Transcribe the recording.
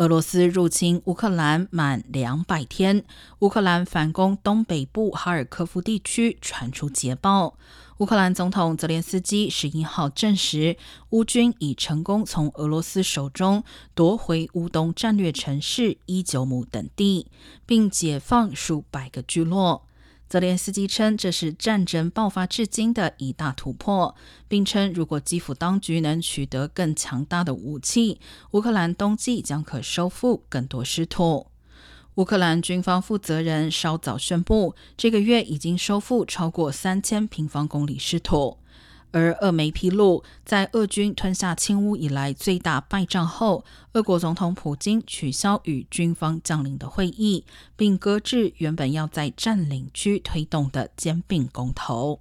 俄罗斯入侵乌克兰满两百天，乌克兰反攻东北部哈尔科夫地区传出捷报。乌克兰总统泽连斯基十一号证实，乌军已成功从俄罗斯手中夺回乌东战略城市伊久姆等地，并解放数百个聚落。泽连斯基称，这是战争爆发至今的一大突破，并称，如果基辅当局能取得更强大的武器，乌克兰冬季将可收复更多失土。乌克兰军方负责人稍早宣布，这个月已经收复超过三千平方公里失土。而俄媒披露，在俄军吞下青乌以来最大败仗后，俄国总统普京取消与军方将领的会议，并搁置原本要在占领区推动的兼并公投。